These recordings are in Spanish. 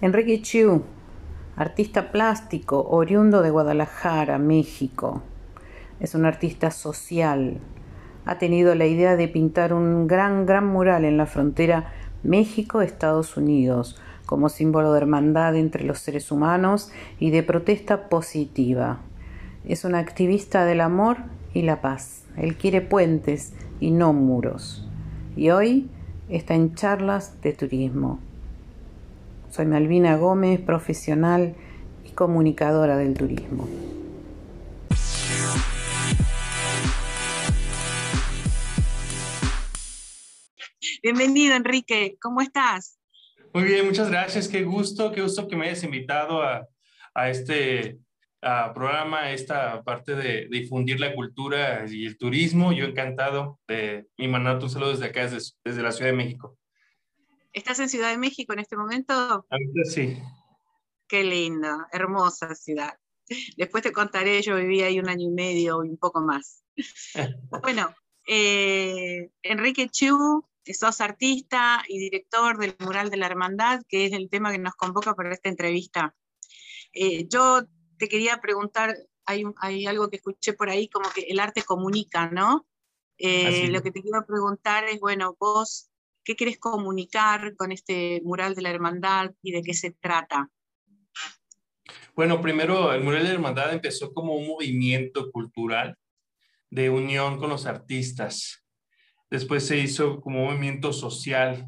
Enrique Chiu, artista plástico oriundo de Guadalajara, México. Es un artista social. Ha tenido la idea de pintar un gran, gran mural en la frontera México-Estados Unidos como símbolo de hermandad entre los seres humanos y de protesta positiva. Es un activista del amor y la paz. Él quiere puentes y no muros. Y hoy está en charlas de turismo. Soy Malvina Gómez, profesional y comunicadora del turismo. Bienvenido, Enrique. ¿Cómo estás? Muy bien, muchas gracias. Qué gusto, qué gusto que me hayas invitado a, este programa, esta parte de, difundir la cultura y el turismo. Yo encantado de mi mandar un saludo desde acá, desde, desde la Ciudad de México. ¿Estás en Ciudad de México en este momento? Ahorita sí. Qué lindo, hermosa ciudad. Después te contaré, yo viví ahí un año y medio y un poco más. bueno, eh, Enrique Chu, sos artista y director del Mural de la Hermandad, que es el tema que nos convoca para esta entrevista. Eh, yo te quería preguntar, hay, hay, algo que escuché por ahí, como que el arte comunica, ¿no? Eh, lo que te quiero preguntar es, bueno, vos ¿Qué quieres comunicar con este mural de la hermandad y de qué se trata? Bueno, primero, el mural de la hermandad empezó como un movimiento cultural de unión con los artistas. Después se hizo como un movimiento social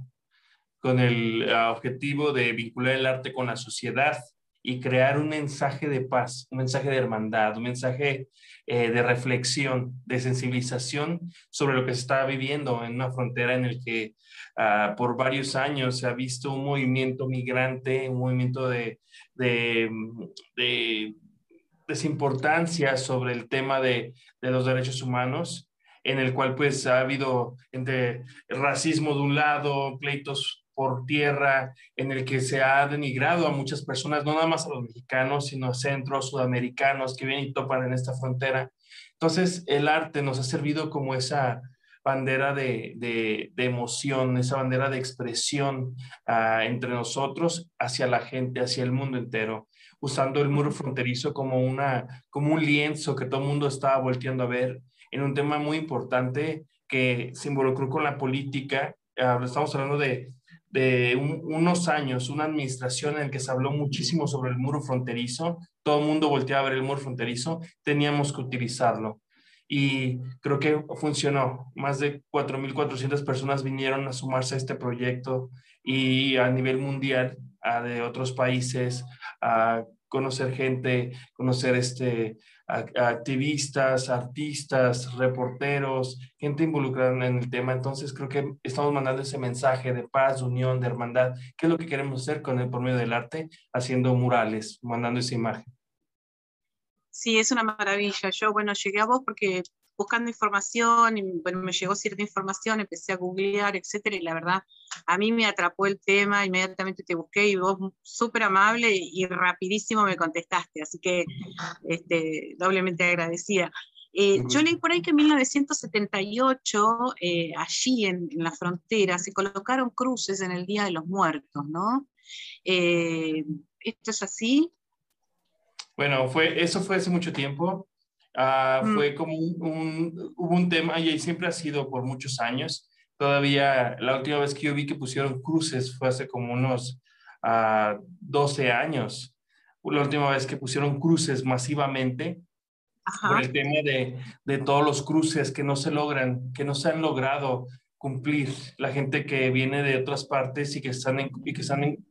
con el ah, objetivo de vincular el arte con la sociedad y crear un mensaje de paz, un mensaje de hermandad, un mensaje eh, de reflexión, de sensibilización sobre lo que se está viviendo en una frontera en el que Ah, por varios años se ha visto un movimiento migrante, un movimiento de, de, de desimportancia sobre el tema de, de, los derechos humanos, en el cual pues ha habido entre racismo de un lado, pleitos por tierra, en el que se ha denigrado a muchas personas, no nada más a los mexicanos, sino a centros sudamericanos que vienen y topan en esta frontera. Entonces, el arte nos ha servido como esa, bandera de, de, emoción, esa bandera de expresión ah, entre nosotros hacia la gente, hacia el mundo entero, usando el muro fronterizo como, una, como un lienzo que todo el mundo estaba volteando a ver en un tema muy importante que se involucró con la política. Uh, estamos hablando de, de unos años, una administración en la que se habló muchísimo sobre el muro fronterizo, todo el mundo volteaba a ver el muro fronterizo, teníamos que utilizarlo y creo que funcionó. Más de 4.400 personas vinieron a sumarse a este proyecto y a nivel mundial, a de otros países, a conocer gente, conocer este, activistas, artistas, reporteros, gente involucrada en el tema. Entonces creo que estamos mandando ese mensaje de paz, unión, de hermandad. ¿Qué es lo que queremos hacer con el por medio del arte? Haciendo murales, mandando esa imagen. Sí, es una maravilla. Yo, bueno, llegué a vos porque buscando información, y, bueno, me llegó cierta información, empecé a googlear, etcétera, y la verdad, a mí me atrapó el tema, inmediatamente te busqué y vos súper amable y rapidísimo me contestaste, así que este, doblemente agradecida. Eh, yo leí por ahí que en 1978, eh, allí en, la frontera, se colocaron cruces en el Día de los Muertos, ¿no? Eh, ¿Esto es así? Bueno, fue, eso fue hace mucho tiempo. Ah, mm. Fue como un, hubo un tema y siempre ha sido por muchos años. Todavía la última vez que yo vi que pusieron cruces fue hace como unos 12 ah, años. La última vez que pusieron cruces masivamente por el tema de, de, todos los cruces que no se logran, que no se han logrado cumplir. La gente que viene de otras partes y que están y que están en,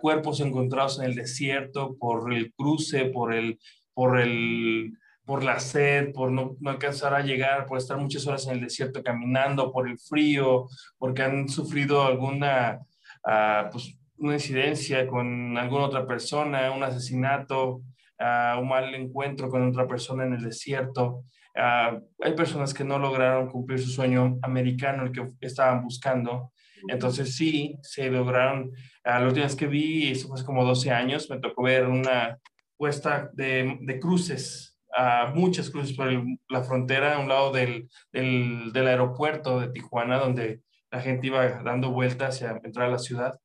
cuerpos encontrados en el desierto por el cruce, por el, por el, por la sed, por no, no, alcanzar a llegar, por estar muchas horas en el desierto caminando, por el frío, porque han sufrido alguna, uh, pues, una incidencia con alguna otra persona, un asesinato, uh, un mal encuentro con otra persona en el desierto. Uh, hay personas que no lograron cumplir su sueño americano, el que estaban buscando. Entonces sí, se lograron la última vez que vi, eso fue como 12 años, me tocó ver una puesta de, de cruces, uh, muchas cruces por la frontera a un lado del, del, del, aeropuerto de Tijuana, donde la gente iba dando vueltas hacia entrar a la ciudad.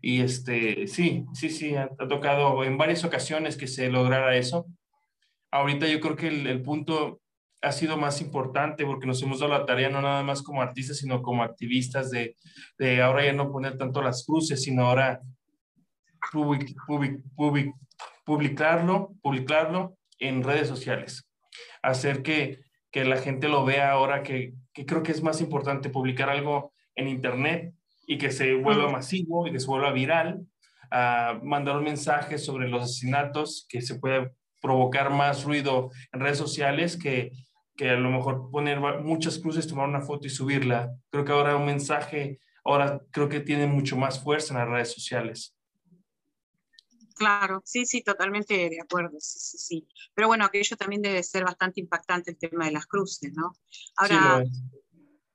Y este, sí, sí, sí, ha, tocado en varias ocasiones que se lograra eso. Ahorita yo creo que el, el, punto ha sido más importante porque nos hemos dado la tarea no nada más como artistas, sino como activistas de, de ahora ya no poner tanto las cruces, sino ahora public, public, publicarlo, publicarlo en redes sociales. Hacer que, que la gente lo vea ahora, que, que creo que es más importante publicar algo en Internet y que se vuelva masivo y que se vuelva viral, mandar un mensaje sobre los asesinatos, que se puede provocar más ruido en redes sociales que, que a lo mejor poner muchas cruces, tomar una foto y subirla. Creo que ahora un mensaje, ahora creo que tiene mucho más fuerza en las redes sociales. Claro, sí, sí, totalmente de acuerdo, sí, sí, sí. Pero bueno, aquello también debe ser bastante impactante el tema de las cruces, ¿no? Ahora,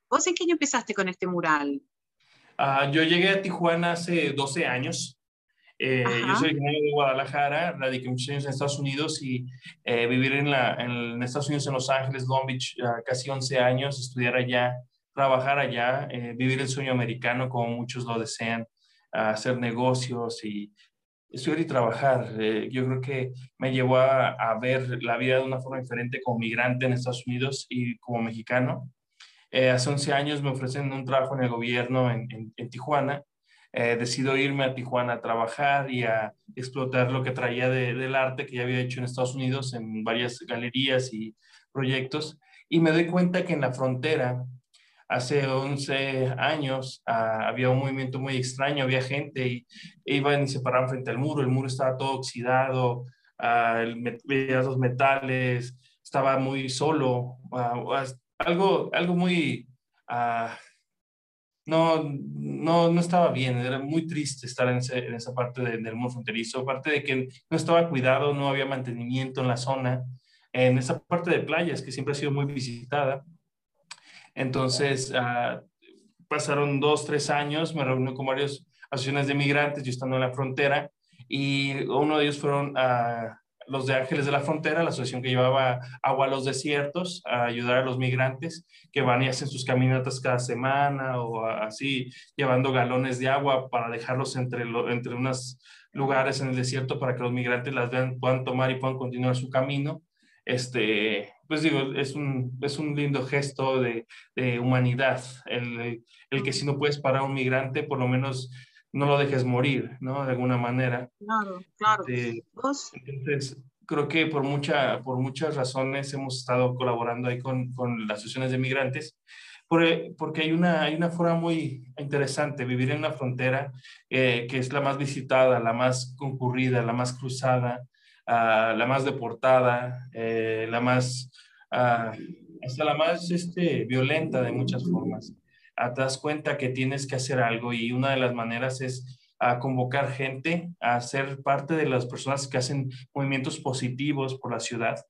¿vos en qué año empezaste con este mural? Ah, yo llegué a Tijuana hace 12 años. Eh, yo soy de Guadalajara, radiqué muchos años en Estados Unidos y eh, vivir en, la, en, Estados Unidos, en Los Ángeles, Long Beach, casi 11 años, estudiar allá, trabajar allá, eh, vivir el sueño americano como muchos lo desean, hacer negocios y estudiar y trabajar. yo creo que me llevó a, a, ver la vida de una forma diferente como migrante en Estados Unidos y como mexicano. Eh, hace 11 años me ofrecen un trabajo en el gobierno en, Tijuana. Eh, decido irme a Tijuana a trabajar y a explotar lo que traía del arte que ya había hecho en Estados Unidos en varias galerías y proyectos. Y me doy cuenta que en la frontera, hace 11 años, ah, había un movimiento muy extraño, había gente y iban y se paraban frente al muro, el muro estaba todo oxidado, uh, veía los metales, estaba muy solo, uh, algo, algo muy... Ah, no, no, no estaba bien, era muy triste estar en, esa parte del mundo fronterizo, aparte de que no estaba cuidado, no había mantenimiento en la zona, en esa parte de playas que siempre ha sido muy visitada. Entonces, ah, pasaron dos, tres años, me reuní con varias asociaciones de migrantes, yo estando en la frontera, y uno de ellos fueron a los de Ángeles de la Frontera, la asociación que llevaba agua a los desiertos, a ayudar a los migrantes que van y hacen sus caminatas cada semana o así, llevando galones de agua para dejarlos entre, entre unos lugares en el desierto para que los migrantes las vean, puedan tomar y puedan continuar su camino. Este, pues digo, es un, es un lindo gesto de, de humanidad, el, el, que si no puedes parar a un migrante, por lo menos no lo dejes morir, ¿no? De alguna manera. Claro, claro. Este, entonces, creo que por, mucha, por muchas razones hemos estado colaborando ahí con, con las asociaciones de migrantes, porque hay una, hay una forma muy interesante, vivir en una frontera eh, que es la más visitada, la más concurrida, la más cruzada, uh, la más deportada, eh, la más, uh, hasta la más este, violenta de muchas formas te das cuenta que tienes que hacer algo y una de las maneras es a convocar gente a ser parte de las personas que hacen movimientos positivos por la ciudad.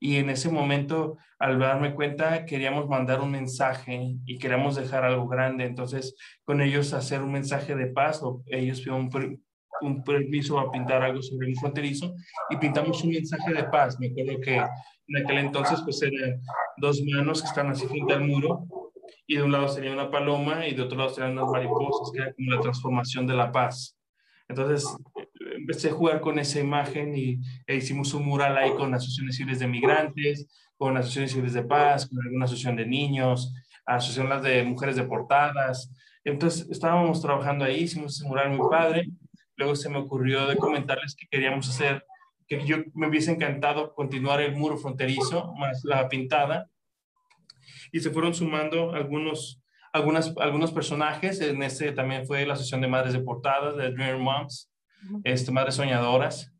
Y en ese momento, al darme cuenta, queríamos mandar un mensaje y queríamos dejar algo grande. Entonces, con ellos hacer un mensaje de paz, ellos pidieron un, permiso a pintar algo sobre un fronterizo y pintamos un mensaje de paz. Me acuerdo que en aquel entonces, pues eran dos manos que están así frente al muro y de un lado sería una paloma y de otro lado serían unas mariposas, que era como la transformación de la paz. Entonces empecé a jugar con esa imagen y e hicimos un mural ahí con asociaciones civiles de migrantes, con asociaciones civiles de paz, con alguna asociación de niños, asociaciones de mujeres deportadas. Entonces estábamos trabajando ahí, hicimos ese mural muy padre. Luego se me ocurrió de comentarles que queríamos hacer, que yo me hubiese encantado continuar el muro fronterizo, más la pintada, y se fueron sumando algunos, algunas, algunos personajes. En este también fue la Asociación de Madres Deportadas, de Dream Moms, este, Madres Soñadoras.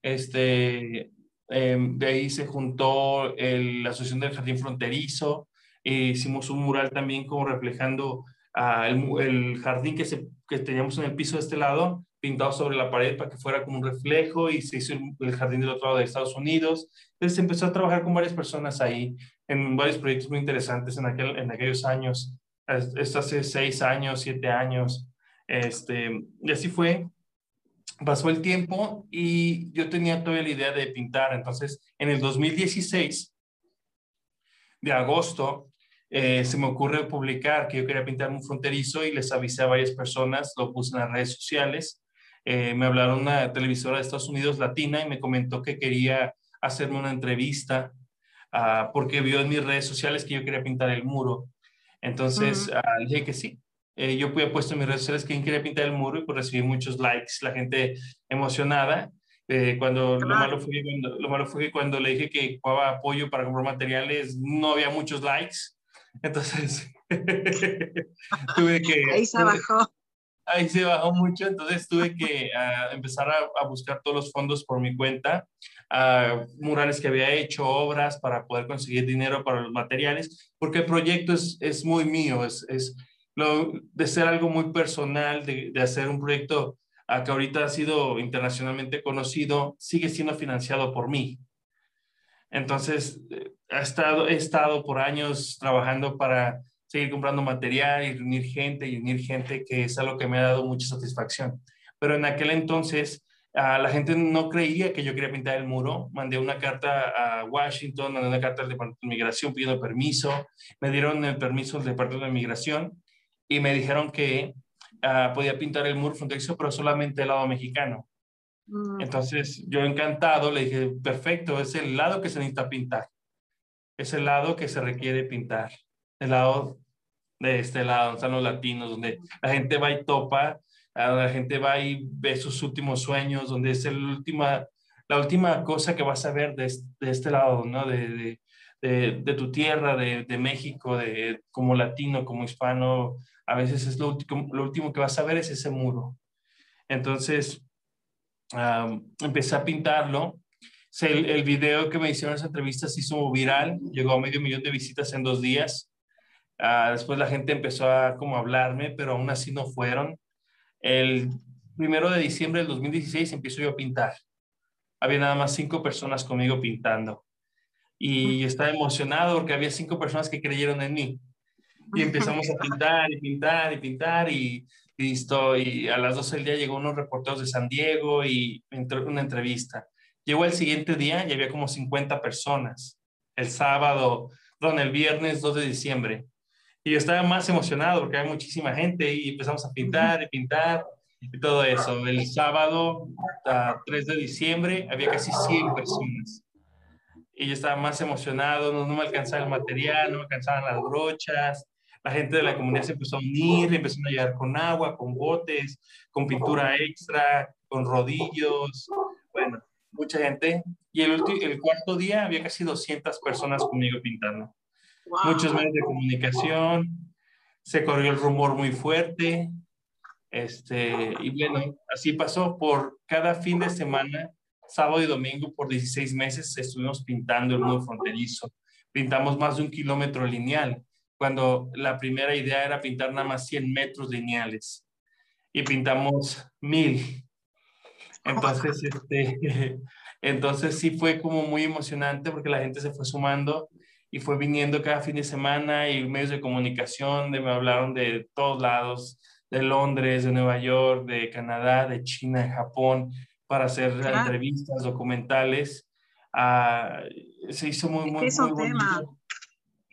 Este, em, de ahí se juntó la Asociación del Jardín Fronterizo. E hicimos un mural también como reflejando uh, el, el, jardín que, se, que teníamos en el piso de este lado, pintado sobre la pared para que fuera como un reflejo y se hizo el jardín del otro lado de Estados Unidos. Entonces empezó a trabajar con varias personas ahí en varios proyectos muy interesantes en, aquel, en aquellos años. Esto hace seis años, siete años. Este, y así fue. Pasó el tiempo y yo tenía toda la idea de pintar. Entonces, en el 2016, de agosto, eh, se me ocurre publicar que yo quería pintar un fronterizo y les avisé a varias personas, lo puse en las redes sociales. Eh, me hablaron una televisora de Estados Unidos latina y me comentó que quería hacerme una entrevista uh, porque vio en mis redes sociales que yo quería pintar el muro. Entonces uh, dije que sí. Eh, yo había puesto en mis redes sociales quién quería pintar el muro y pues recibí muchos likes, la gente emocionada. Eh, cuando lo malo, fue, cuando, lo malo fue que cuando le dije que ocupaba apoyo para comprar materiales, no había muchos likes. Entonces, tuve que... Ahí se bajó. Ahí se bajó mucho, entonces tuve que uh, empezar a, a, buscar todos los fondos por mi cuenta, uh, murales que había hecho, obras para poder conseguir dinero para los materiales, porque el proyecto es, es muy mío, es, es lo, de ser algo muy personal, de, de hacer un proyecto uh, que ahorita ha sido internacionalmente conocido, sigue siendo financiado por mí. Entonces, eh, he estado, he estado por años trabajando para seguir comprando material y reunir gente y unir gente, que es algo que me ha dado mucha satisfacción. Pero en aquel entonces, uh, la gente no creía que yo quería pintar el muro. Mandé una carta a Washington, mandé una carta al Departamento de Migración pidiendo permiso. Me dieron el permiso del Departamento de Migración y me dijeron que uh, podía pintar el muro fronterizo, pero solamente el lado mexicano. Mm. Entonces, yo encantado le dije, perfecto, es el lado que se necesita pintar es el lado que se requiere pintar, el lado de este lado, donde están los latinos, donde la gente va y topa, donde la gente va y ve sus últimos sueños, donde es el última, la última cosa que vas a ver de, de este lado, ¿no? De, de, tu tierra, de, México, de, como latino, como hispano, a veces es lo último, lo último que vas a ver es ese muro. Entonces, empecé a pintarlo el, el, video que me hicieron en esa entrevista se hizo viral, llegó a medio millón de visitas en dos días. Uh, después la gente empezó a como hablarme, pero aún así no fueron. El primero de diciembre del 2016 empiezo yo a pintar. Había nada más cinco personas conmigo pintando. Y yo estaba emocionado porque había cinco personas que creyeron en mí. Y empezamos a pintar y pintar y pintar y listo. Y a las 12 del día llegó unos reporteros de San Diego y entró una entrevista. Llegó el siguiente día y había como 50 personas. El sábado, perdón, el viernes 2 de diciembre. Y yo estaba más emocionado porque había muchísima gente y empezamos a pintar y pintar y todo eso. El sábado, 3 de diciembre, había casi 100 personas. Y yo estaba más emocionado, no, no me alcanzaba el material, no me alcanzaban las brochas. La gente de la comunidad se empezó a unir, empezaron a llegar con agua, con botes, con pintura extra, con rodillos. Bueno, mucha gente. Y el, el cuarto día había casi 200 personas conmigo pintando. Muchos medios de comunicación, se corrió el rumor muy fuerte. Este, y bueno, así pasó por cada fin de semana, sábado y domingo, por 16 meses estuvimos pintando el nuevo fronterizo. Pintamos más de un kilómetro lineal, cuando la primera idea era pintar nada más 100 metros lineales. Y pintamos mil. Entonces, este, entonces sí fue como muy emocionante porque la gente se fue sumando y fue viniendo cada fin de semana y medios de comunicación de, me hablaron de todos lados, de Londres, de Nueva York, de Canadá, de China, de Japón, para hacer entrevistas, documentales. Ah, se hizo muy, muy, es un tema,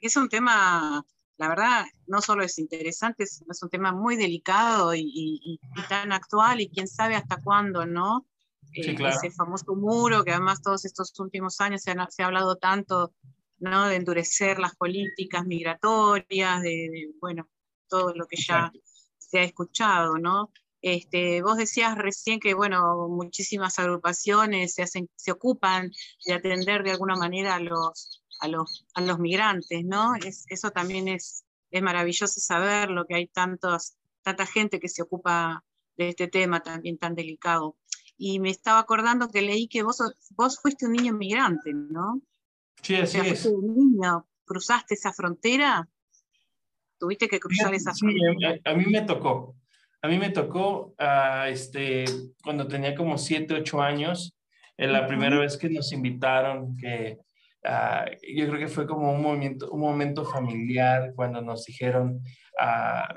Es un tema, la verdad, no solo es interesante, es, es un tema muy delicado y, y, tan actual y quién sabe hasta cuándo, ¿no? Eh, ese famoso muro que además todos estos últimos años se, se ha hablado tanto, ¿no? De endurecer las políticas migratorias, de, bueno, todo lo que ya se ha escuchado, ¿no? Este, vos decías recién que, bueno, muchísimas agrupaciones se, hacen, se ocupan de atender de alguna manera a los, a los, a los migrantes, ¿no? Es, eso también es, es maravilloso saber lo que hay tantos, tanta gente que se ocupa de este tema también tan delicado. Y me estaba acordando que leí que vos, vos fuiste un niño migrante, ¿no? Sí, así es. Un niño, ¿Cruzaste esa frontera? ¿Tuviste que cruzar esa frontera? Sí, a, mí me tocó. A mí me tocó uh, este, cuando tenía como 7, 8 años, en la primera vez que nos invitaron, que uh, yo creo que fue como un, movimiento, un momento familiar cuando nos dijeron, uh,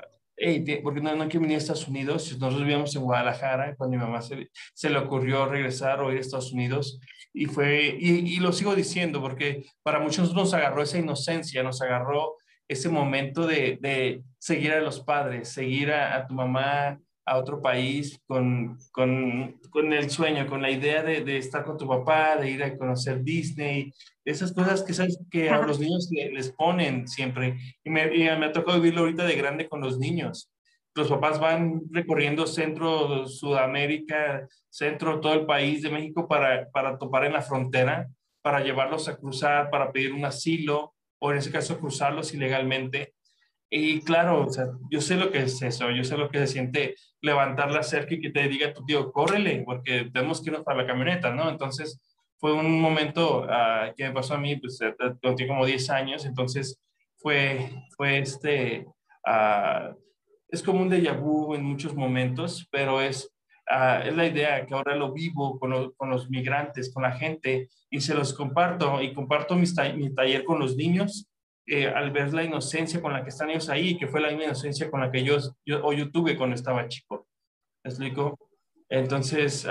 porque no, no quiero venir a Estados Unidos. Nosotros vivíamos en Guadalajara cuando mi mamá se, se, le ocurrió regresar o ir a Estados Unidos. Y, fue, y, y, lo sigo diciendo porque para muchos nos agarró esa inocencia, nos agarró ese momento de, de seguir a los padres, seguir a, tu mamá a otro país con, con, con, el sueño, con la idea de, de, estar con tu papá, de ir a conocer Disney, esas cosas que sabes que a los niños les ponen siempre. Y me, y me ha tocado vivirlo ahorita de grande con los niños. Los papás van recorriendo centro, Sudamérica, centro, todo el país de México para, para topar en la frontera, para llevarlos a cruzar, para pedir un asilo, o en ese caso cruzarlos ilegalmente. Y claro, o sea, yo sé lo que es eso, yo sé lo que se siente levantar la cerca y que te diga tu tío, córrele, porque tenemos que irnos para la camioneta, ¿no? Entonces, fue un momento uh, que me pasó a mí, pues, tengo como 10 años, entonces fue, fue este, uh, es como un déjà vu en muchos momentos, pero es, uh, es la idea que ahora lo vivo con, con, los migrantes, con la gente, y se los comparto, y comparto mi, mi taller con los niños, eh, al ver la inocencia con la que están ellos ahí, que fue la misma inocencia con la que yo, yo, o yo tuve cuando estaba chico. ¿Me explico? Entonces,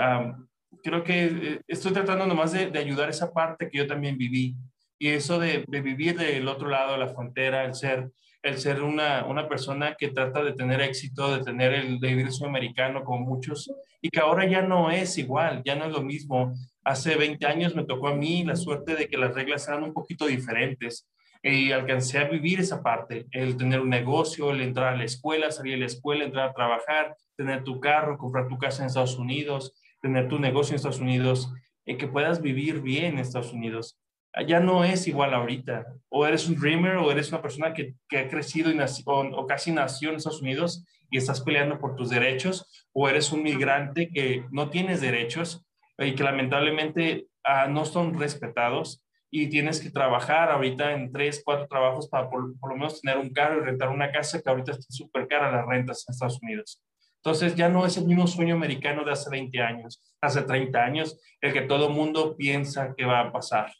creo que eh, estoy tratando nomás de, de, ayudar esa parte que yo también viví. Y eso de, de, vivir del otro lado de la frontera, el ser, el ser una, una persona que trata de tener éxito, de tener el de vivir el sueño americano como muchos, y que ahora ya no es igual, ya no es lo mismo. Hace 20 años me tocó a mí la suerte de que las reglas eran un poquito diferentes y alcancé a vivir esa parte, el tener un negocio, el entrar a la escuela, salir de la escuela, entrar a trabajar, tener tu carro, comprar tu casa en Estados Unidos, tener tu negocio en Estados Unidos, y que puedas vivir bien en Estados Unidos. Ya no es igual ahorita. O eres un dreamer o eres una persona que, que ha crecido y nació, o, casi nació en Estados Unidos y estás peleando por tus derechos, o eres un migrante que no tienes derechos y que lamentablemente ah, no son respetados y tienes que trabajar ahorita en tres, cuatro trabajos para por, lo menos tener un carro y rentar una casa que ahorita está súper cara las rentas en Estados Unidos. Entonces ya no es el mismo sueño americano de hace 20 años, hace 30 años, el que todo mundo piensa que va a pasar.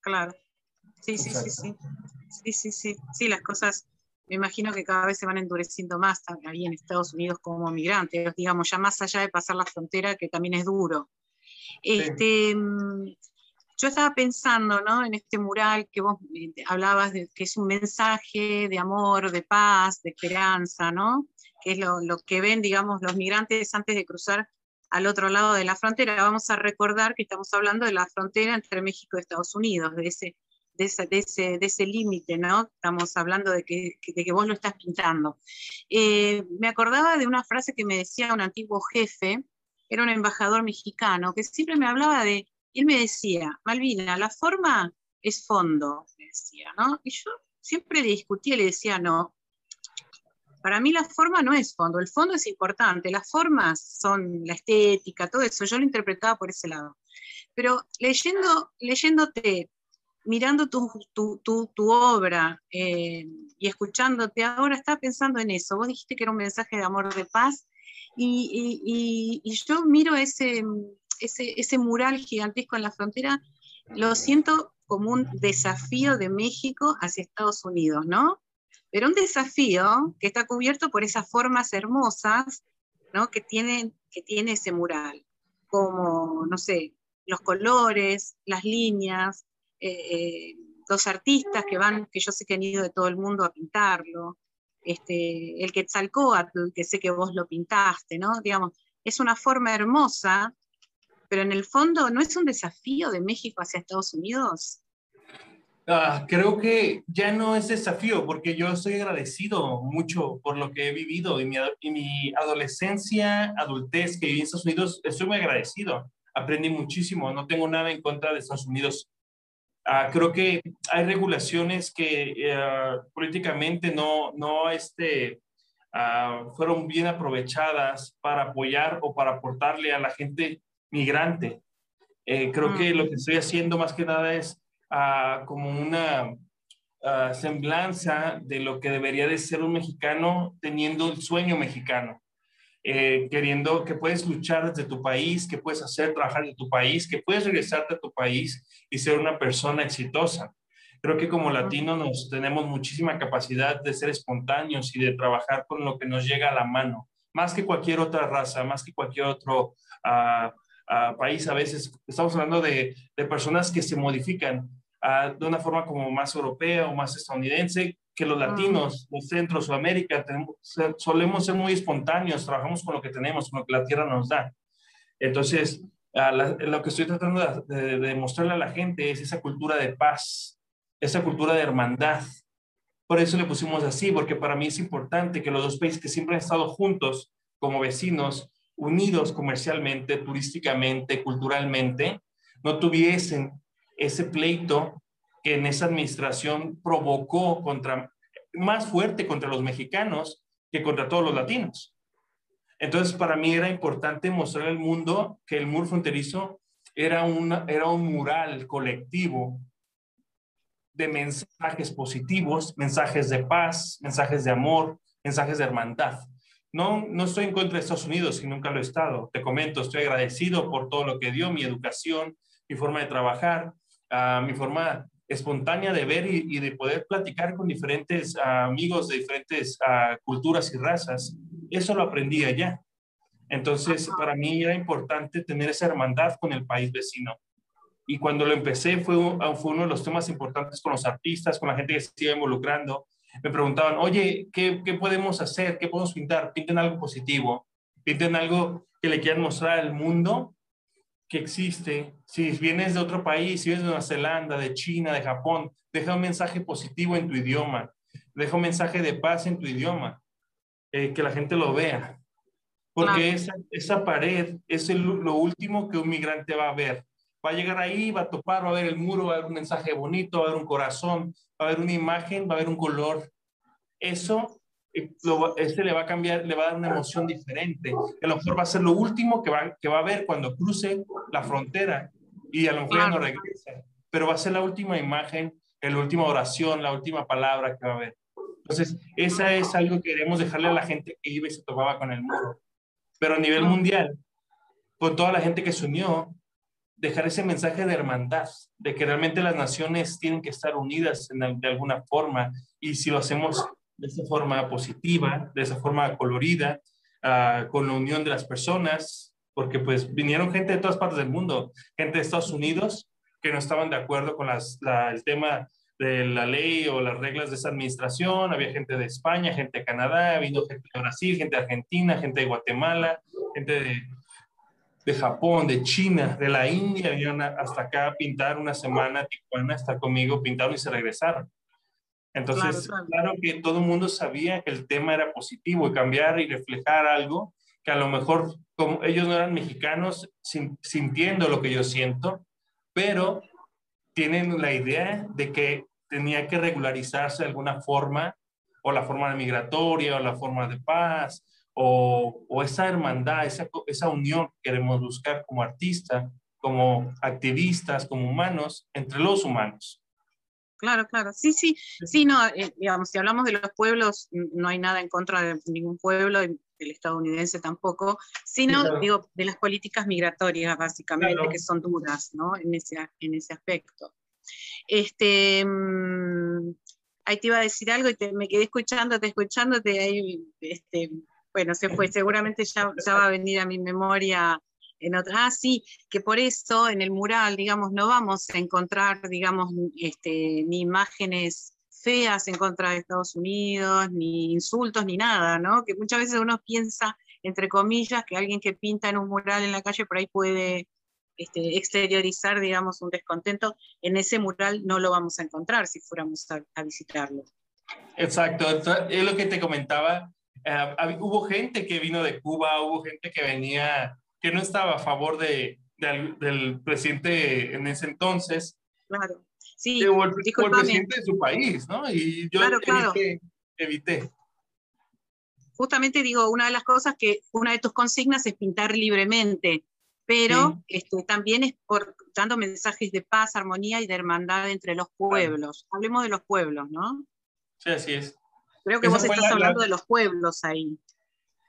Claro. Sí, sí, sí, sí. Sí, sí, sí. Sí, las cosas me imagino que cada vez se van endureciendo más ahí en Estados Unidos como migrantes, digamos, ya más allá de pasar la frontera, que también es duro. Este, mm, yo estaba pensando ¿no? en este mural que vos eh, hablabas de que es un mensaje de amor, de paz, de esperanza, ¿no? Que es lo, lo, que ven, digamos, los migrantes antes de cruzar al otro lado de la frontera. Vamos a recordar que estamos hablando de la frontera entre México y Estados Unidos, de ese, de ese, de ese, de ese límite, ¿no? Estamos hablando de que, de que vos lo estás pintando. Eh, me acordaba de una frase que me decía un antiguo jefe, era un embajador mexicano, que siempre me hablaba de él me decía, Malvina, la forma es fondo, me decía, ¿no? Y yo siempre le discutía le decía, no, para mí la forma no es fondo, el fondo es importante, las formas son la estética, todo eso, yo lo interpretaba por ese lado. Pero leyendo, leyéndote, mirando tu, tu, tu, obra eh, y escuchándote ahora, estaba pensando en eso. Vos dijiste que era un mensaje de amor, de paz, y, y, y yo miro ese, ese, mural gigantesco en la frontera, lo siento como un desafío de México hacia Estados Unidos, ¿no? Pero un desafío que está cubierto por esas formas hermosas, ¿no? Que tiene, que tiene ese mural, como, no sé, los colores, las líneas, eh, eh, los artistas que van, que yo sé que han ido de todo el mundo a pintarlo, este, el Quetzalcóatl, que sé que vos lo pintaste, ¿no? Digamos, es una forma hermosa pero en el fondo, ¿no es un desafío de México hacia Estados Unidos? Ah, creo que ya no es desafío, porque yo estoy agradecido mucho por lo que he vivido y mi, mi adolescencia, adultez que viví en Estados Unidos, estoy muy agradecido. Aprendí muchísimo, no tengo nada en contra de Estados Unidos. Uh, creo que hay regulaciones que uh, políticamente no, no este, uh, fueron bien aprovechadas para apoyar o para aportarle a la gente migrante. Eh, creo que lo que estoy haciendo más que nada es uh, como una uh, semblanza de lo que debería de ser un mexicano teniendo el sueño mexicano. Eh, queriendo que puedes luchar desde tu país, que puedes hacer, trabajar en tu país, que puedes regresarte a tu país y ser una persona exitosa. Creo que como latinos nos tenemos muchísima capacidad de ser espontáneos y de trabajar con lo que nos llega a la mano, más que cualquier otra raza, más que cualquier otro uh, país, a veces estamos hablando de, de, personas que se modifican. Ah, de una forma como más europea o más estadounidense, que los latinos, los centros, Sudamérica, tenemos, solemos ser muy espontáneos, trabajamos con lo que tenemos, con lo que la tierra nos da. Entonces, lo que estoy tratando de, de, mostrarle a la gente es esa cultura de paz, esa cultura de hermandad. Por eso le pusimos así, porque para mí es importante que los dos países que siempre han estado juntos como vecinos, unidos comercialmente, turísticamente, culturalmente, no tuviesen ese pleito que en esa administración provocó contra, más fuerte contra los mexicanos que contra todos los latinos. Entonces, para mí era importante mostrar al mundo que el muro fronterizo era, una, era un mural colectivo de mensajes positivos, mensajes de paz, mensajes de amor, mensajes de hermandad. No, no estoy en contra de Estados Unidos y nunca lo he estado. Te comento, estoy agradecido por todo lo que dio, mi educación, mi forma de trabajar, uh, mi forma espontánea de ver y, de poder platicar con diferentes amigos de diferentes uh, culturas y razas. Eso lo aprendí allá. Entonces, para mí era importante tener esa hermandad con el país vecino. Y cuando lo empecé fue, fue uno de los temas importantes con los artistas, con la gente que se iba involucrando. Me preguntaban, oye, ¿qué, ¿qué podemos hacer? ¿Qué podemos pintar? Pinten algo positivo. Pinten algo que le quieran mostrar al mundo que existe. Si vienes de otro país, si vienes de Nueva Zelanda, de China, de Japón, deja un mensaje positivo en tu idioma. Deja un mensaje de paz en tu idioma. Eh, que la gente lo vea. Porque esa, esa, pared es lo último que un migrante va a ver. Va a llegar ahí, va a topar, va a ver el muro, va a ver un mensaje bonito, va a ver un corazón, va a ver una imagen, va a ver un color. Eso este le va a cambiar, le va a dar una emoción diferente. A lo mejor va a ser lo último que va, que va a ver cuando cruce la frontera y a lo mejor ya no regresa, pero va a ser la última imagen, la última oración, la última palabra que va a ver. Entonces, esa es algo que queremos dejarle a la gente que iba y se topaba con el muro. Pero a nivel mundial, con toda la gente que se unió, dejar ese mensaje de hermandad, de que realmente las naciones tienen que estar unidas de alguna forma y si lo hacemos de esa forma positiva, de esa forma colorida, uh, con la unión de las personas, porque pues vinieron gente de todas partes del mundo, gente de Estados Unidos que no estaban de acuerdo con el tema de la ley o las reglas de esa administración, había gente de España, gente de Canadá, vino gente de Brasil, gente de Argentina, gente de Guatemala, gente de, de Japón, de China, de la India, vinieron hasta acá a pintar una semana, Tijuana, estar conmigo, pintaron y se regresaron. Entonces, claro, que todo el mundo sabía que el tema era positivo y cambiar y reflejar algo que a lo mejor como ellos no eran mexicanos sintiendo lo que yo siento, pero tienen la idea de que tenía que regularizarse de alguna forma, o la forma migratoria, o la forma de paz, o, o esa hermandad, esa, esa unión que queremos buscar como artistas, como activistas, como humanos, entre los humanos. Claro, claro. Sí, sí, sí, no, eh, digamos, si hablamos de los pueblos, no hay nada en contra de ningún pueblo, del estadounidense tampoco, sino, digo, de las políticas migratorias, básicamente, que son duras, ¿no? En ese, en ese aspecto. Este, mm, ahí te iba a decir algo y me quedé escuchándote, escuchándote, ahí, este, bueno, se fue, seguramente ya, ya va a venir a mi memoria en otra, ah, sí, que por eso en el mural, digamos, no vamos a encontrar, digamos, este, ni imágenes feas en contra de Estados Unidos, ni insultos, ni nada, ¿no? Que muchas veces uno piensa, entre comillas, que alguien que pinta en un mural en la calle por ahí puede este, exteriorizar, digamos, un descontento. En ese mural no lo vamos a encontrar si fuéramos a, visitarlo. Exacto, es lo que te comentaba. Eh, hubo gente que vino de Cuba, hubo gente que venía que no estaba a favor de, del presidente en ese entonces. Claro, sí. O el, presidente de su país, ¿no? Y yo evité, Justamente digo, una de las cosas que una de tus consignas es pintar libremente, pero este, también es por, dando mensajes de paz, armonía y de hermandad entre los pueblos. Hablemos de los pueblos, ¿no? Sí, así es. Creo que vos estás hablando de los pueblos ahí.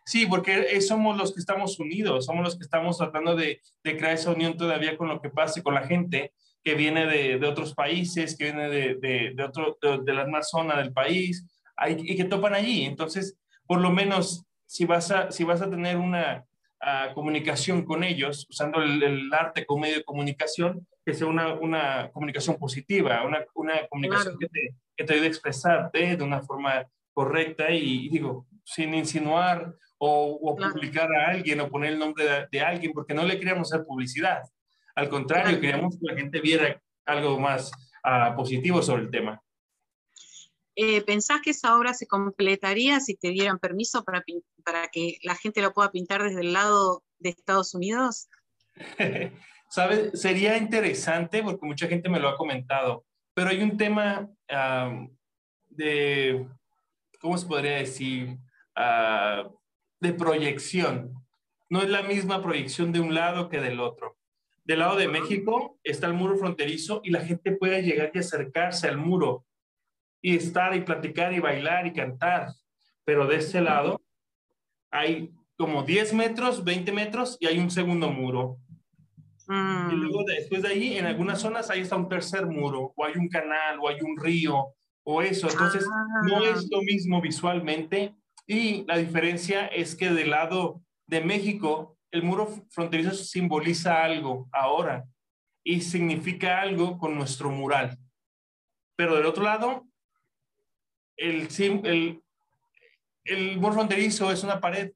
Sí, porque somos los que estamos unidos, somos los que estamos tratando de, crear esa unión todavía con lo que pasa con la gente que viene de, otros países, que viene de, de, otro, de, la misma zona del país y que topan allí. Entonces, por lo menos, si vas a, si vas a tener una comunicación con ellos, usando el, arte como medio de comunicación, que sea una, una comunicación positiva, una, una comunicación que, te, que te ayude a expresarte de una forma correcta y, digo, sin insinuar o, publicar a alguien o poner el nombre de, alguien, porque no le queríamos hacer publicidad. Al contrario, queríamos que la gente viera algo más uh, positivo sobre el tema. Eh, ¿Pensás que esa obra se completaría si te dieran permiso para, para que la gente lo pueda pintar desde el lado de Estados Unidos? ¿Sabes? Sería interesante porque mucha gente me lo ha comentado, pero hay un tema de, ¿cómo se podría decir? Ah, de proyección. No es la misma proyección de un lado que del otro. Del lado de México está el muro fronterizo y la gente puede llegar y acercarse al muro y estar y platicar y bailar y cantar. Pero de ese lado hay como 10 metros, 20 metros y hay un segundo muro. Y mm. luego después de ahí, en algunas zonas, ahí está un tercer muro, o hay un canal, o hay un río, o eso. Entonces, no ah. es lo mismo visualmente. Y la diferencia es que del lado de México, el muro fronterizo simboliza algo ahora y significa algo con nuestro mural. Pero del otro lado, el, el, el muro fronterizo es una pared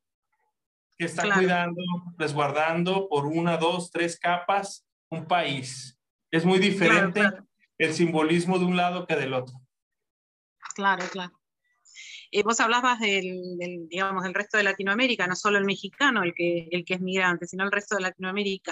que está cuidando, resguardando por una, dos, tres capas un país. Es muy diferente el simbolismo de un lado que del otro. Claro, claro. Eh, vos hablabas del, digamos, del resto de Latinoamérica, no solo el mexicano, el que, el que es migrante, sino el resto de Latinoamérica.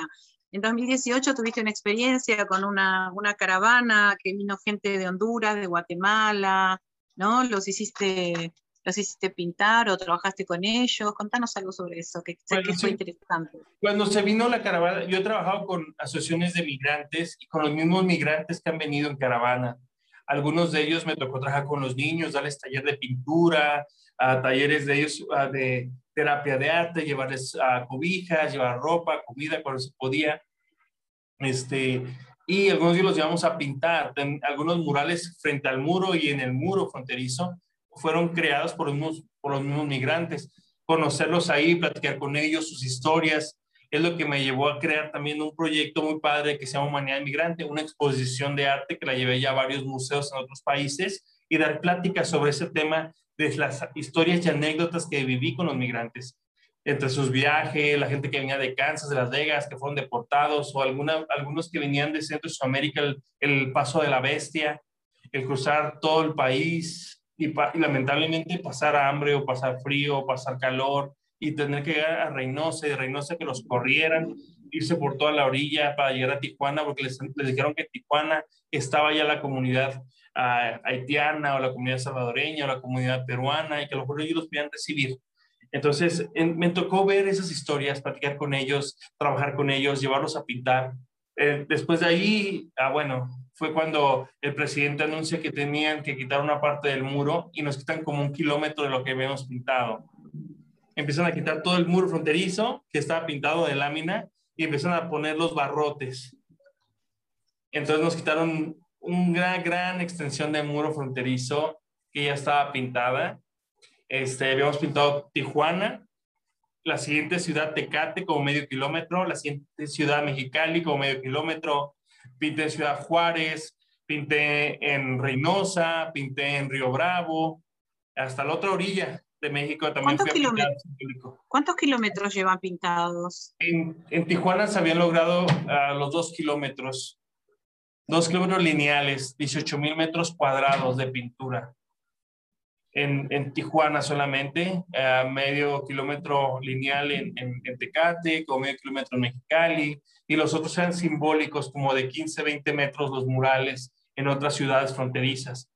En 2018 tuviste una experiencia con una, una caravana que vino gente de Honduras, de Guatemala, ¿no? Los hiciste, los hiciste pintar o trabajaste con ellos. Contanos algo sobre eso, que sé que fue interesante. Cuando se vino la caravana, yo he trabajado con asociaciones de migrantes y con los mismos migrantes que han venido en caravana. Algunos de ellos me tocó trabajar con los niños, darles taller de pintura, talleres de ellos de terapia de arte, llevarles cobijas, llevar ropa, comida cuando se podía. Este, y algunos días los llevamos a pintar. Algunos murales frente al muro y en el muro fronterizo fueron creados por mismos, por los mismos migrantes. Conocerlos ahí, platicar con ellos, sus historias, es lo que me llevó a crear también un proyecto muy padre que se llama Humanidad Migrante, una exposición de arte que la llevé ya a varios museos en otros países y dar pláticas sobre ese tema de las historias y anécdotas que viví con los migrantes. Entre sus viajes, la gente que venía de Kansas, de Las Vegas, que fueron deportados, o alguna, algunos que venían de Centro y Sudamérica, el, paso de la bestia, el cruzar todo el país y, lamentablemente pasar hambre o pasar frío o pasar calor y tener que llegar a Reynosa, de Reynosa que los corrieran, irse por toda la orilla para llegar a Tijuana, porque les, dijeron que en Tijuana estaba ya la comunidad ah, haitiana o la comunidad salvadoreña o la comunidad peruana y que a lo mejor ellos los podían recibir entonces, me tocó ver esas historias, platicar con ellos, trabajar con ellos, llevarlos a pintar. Eh, después de ahí, ah, bueno, fue cuando el presidente anuncia que tenían que quitar una parte del muro y nos quitan como un kilómetro de lo que habíamos pintado. Empiezan a quitar todo el muro fronterizo que estaba pintado de lámina y empiezan a poner los barrotes. Entonces nos quitaron una gran, extensión de muro fronterizo que ya estaba pintada. Este, habíamos pintado Tijuana, la siguiente ciudad Tecate como medio kilómetro, la siguiente ciudad Mexicali como medio kilómetro, pinté en Ciudad Juárez, pinté en Reynosa, pinté en Río Bravo, hasta la otra orilla de México también. ¿Cuántos, kilómetros, ¿Cuántos kilómetros llevan pintados? En, en Tijuana se habían logrado uh, los dos kilómetros, dos kilómetros lineales, 18 mil metros cuadrados de pintura en, Tijuana solamente, medio kilómetro lineal en, en, Tecate, como medio kilómetro en Mexicali, y los otros eran simbólicos, como de 15, 20 metros los murales en otras ciudades fronterizas.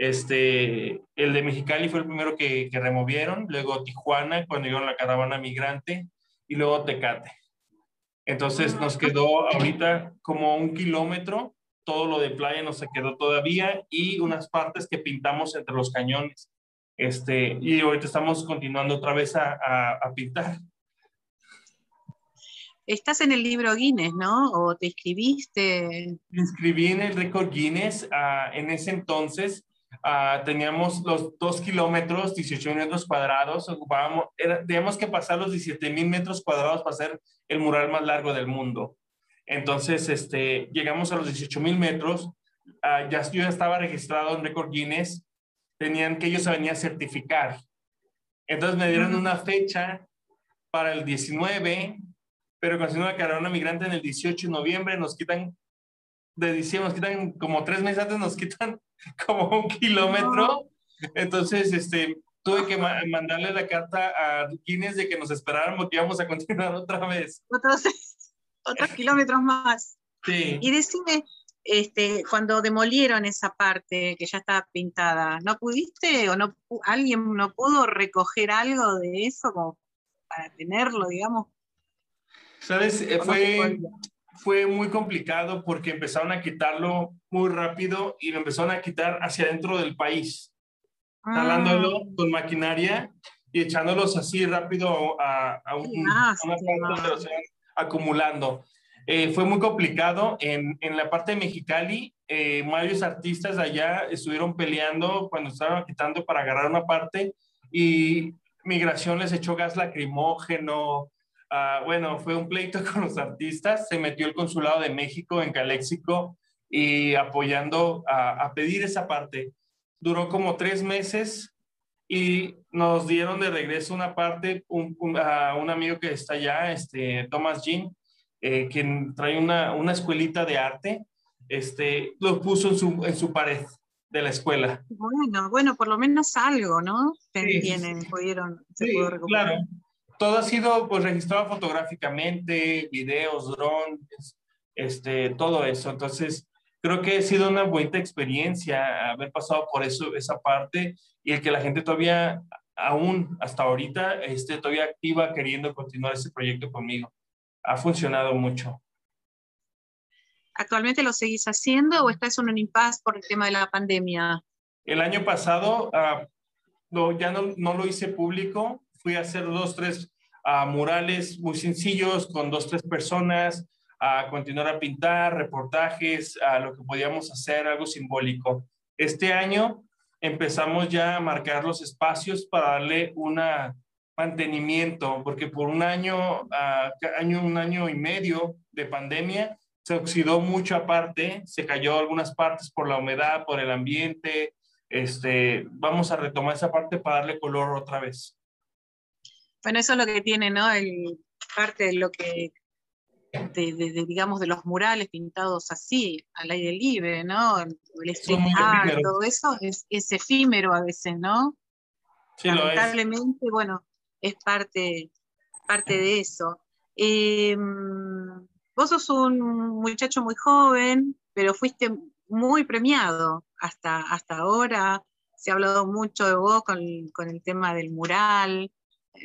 Este, el de Mexicali fue el primero que, que removieron, luego Tijuana, cuando llegó la caravana migrante, y luego Tecate. Entonces nos quedó ahorita como un kilómetro, todo lo de playa nos quedó todavía y unas partes que pintamos entre los cañones. Este, y ahorita estamos continuando otra vez a, a, pintar. Estás en el libro Guinness, ¿no? ¿O te inscribiste? Me inscribí en el récord Guinness. Uh, en ese entonces uh, teníamos los dos kilómetros, 18 metros cuadrados. Ocupábamos, era, teníamos que pasar los 17 mil metros cuadrados para hacer el mural más largo del mundo. Entonces, este, llegamos a los 18 mil metros. Ah, ya, yo ya estaba registrado en Record Guinness. Tenían que ellos se venían a certificar. Entonces me dieron una fecha para el 19, pero con una carrera migrante en el 18 de noviembre nos quitan de diciembre, nos quitan como tres meses antes, nos quitan como un kilómetro. Entonces, este, tuve que mandarle la carta a Guinness de que nos esperaran porque íbamos a continuar otra vez. Otros, otros kilómetros más. Sí. Y decime, este, cuando demolieron esa parte que ya estaba pintada, ¿no pudiste o no alguien no pudo recoger algo de eso como para tenerlo, digamos? Sabes, eh, fue, fue muy complicado porque empezaron a quitarlo muy rápido y lo empezaron a quitar hacia dentro del país, ah. con maquinaria y echándolos así rápido a, a, un, una parte se acumulando. Eh, fue muy complicado. En, en, la parte de Mexicali, eh, varios artistas allá estuvieron peleando cuando estaban quitando para agarrar una parte y Migración les echó gas lacrimógeno, Ah, bueno, fue un pleito con los artistas, se metió el consulado de México en Caléxico y apoyando a, pedir esa parte. Duró como tres meses y nos dieron de regreso una parte, un, a un amigo que está allá, este, Thomas Jean, eh, quien trae una, una, escuelita de arte, este, lo puso en su, en su pared de la escuela. Bueno, bueno, por lo menos algo, ¿no? Sí, Tienen, pudieron, se sí, Claro todo ha sido pues registrado fotográficamente, videos, drones, este, todo eso. Entonces, creo que ha sido una buena experiencia haber pasado por eso, esa parte y el que la gente todavía, aún hasta ahorita, esté todavía activa queriendo continuar ese proyecto conmigo. Ha funcionado mucho. ¿Actualmente lo seguís haciendo o estás en un impasse por el tema de la pandemia? El año pasado no, ya no, no, lo hice público fui a hacer dos, tres uh, murales muy sencillos con dos, tres personas, a continuar a pintar, reportajes, a lo que podíamos hacer, algo simbólico. Este año empezamos ya a marcar los espacios para darle un mantenimiento, porque por un año, uh, año, un año y medio de pandemia, se oxidó mucho aparte, se cayó algunas partes por la humedad, por el ambiente. Este, vamos a retomar esa parte para darle color otra vez. Bueno, eso es lo que tiene, ¿no? El, parte de lo que, de, digamos, de los murales pintados así, al aire libre, ¿no? El, street art, todo eso es, efímero a veces, ¿no? Sí, Lamentablemente, bueno, es parte, parte de eso. Em, vos sos un muchacho muy joven, pero fuiste muy premiado hasta, hasta ahora. Se ha hablado mucho de vos con, con el tema del mural.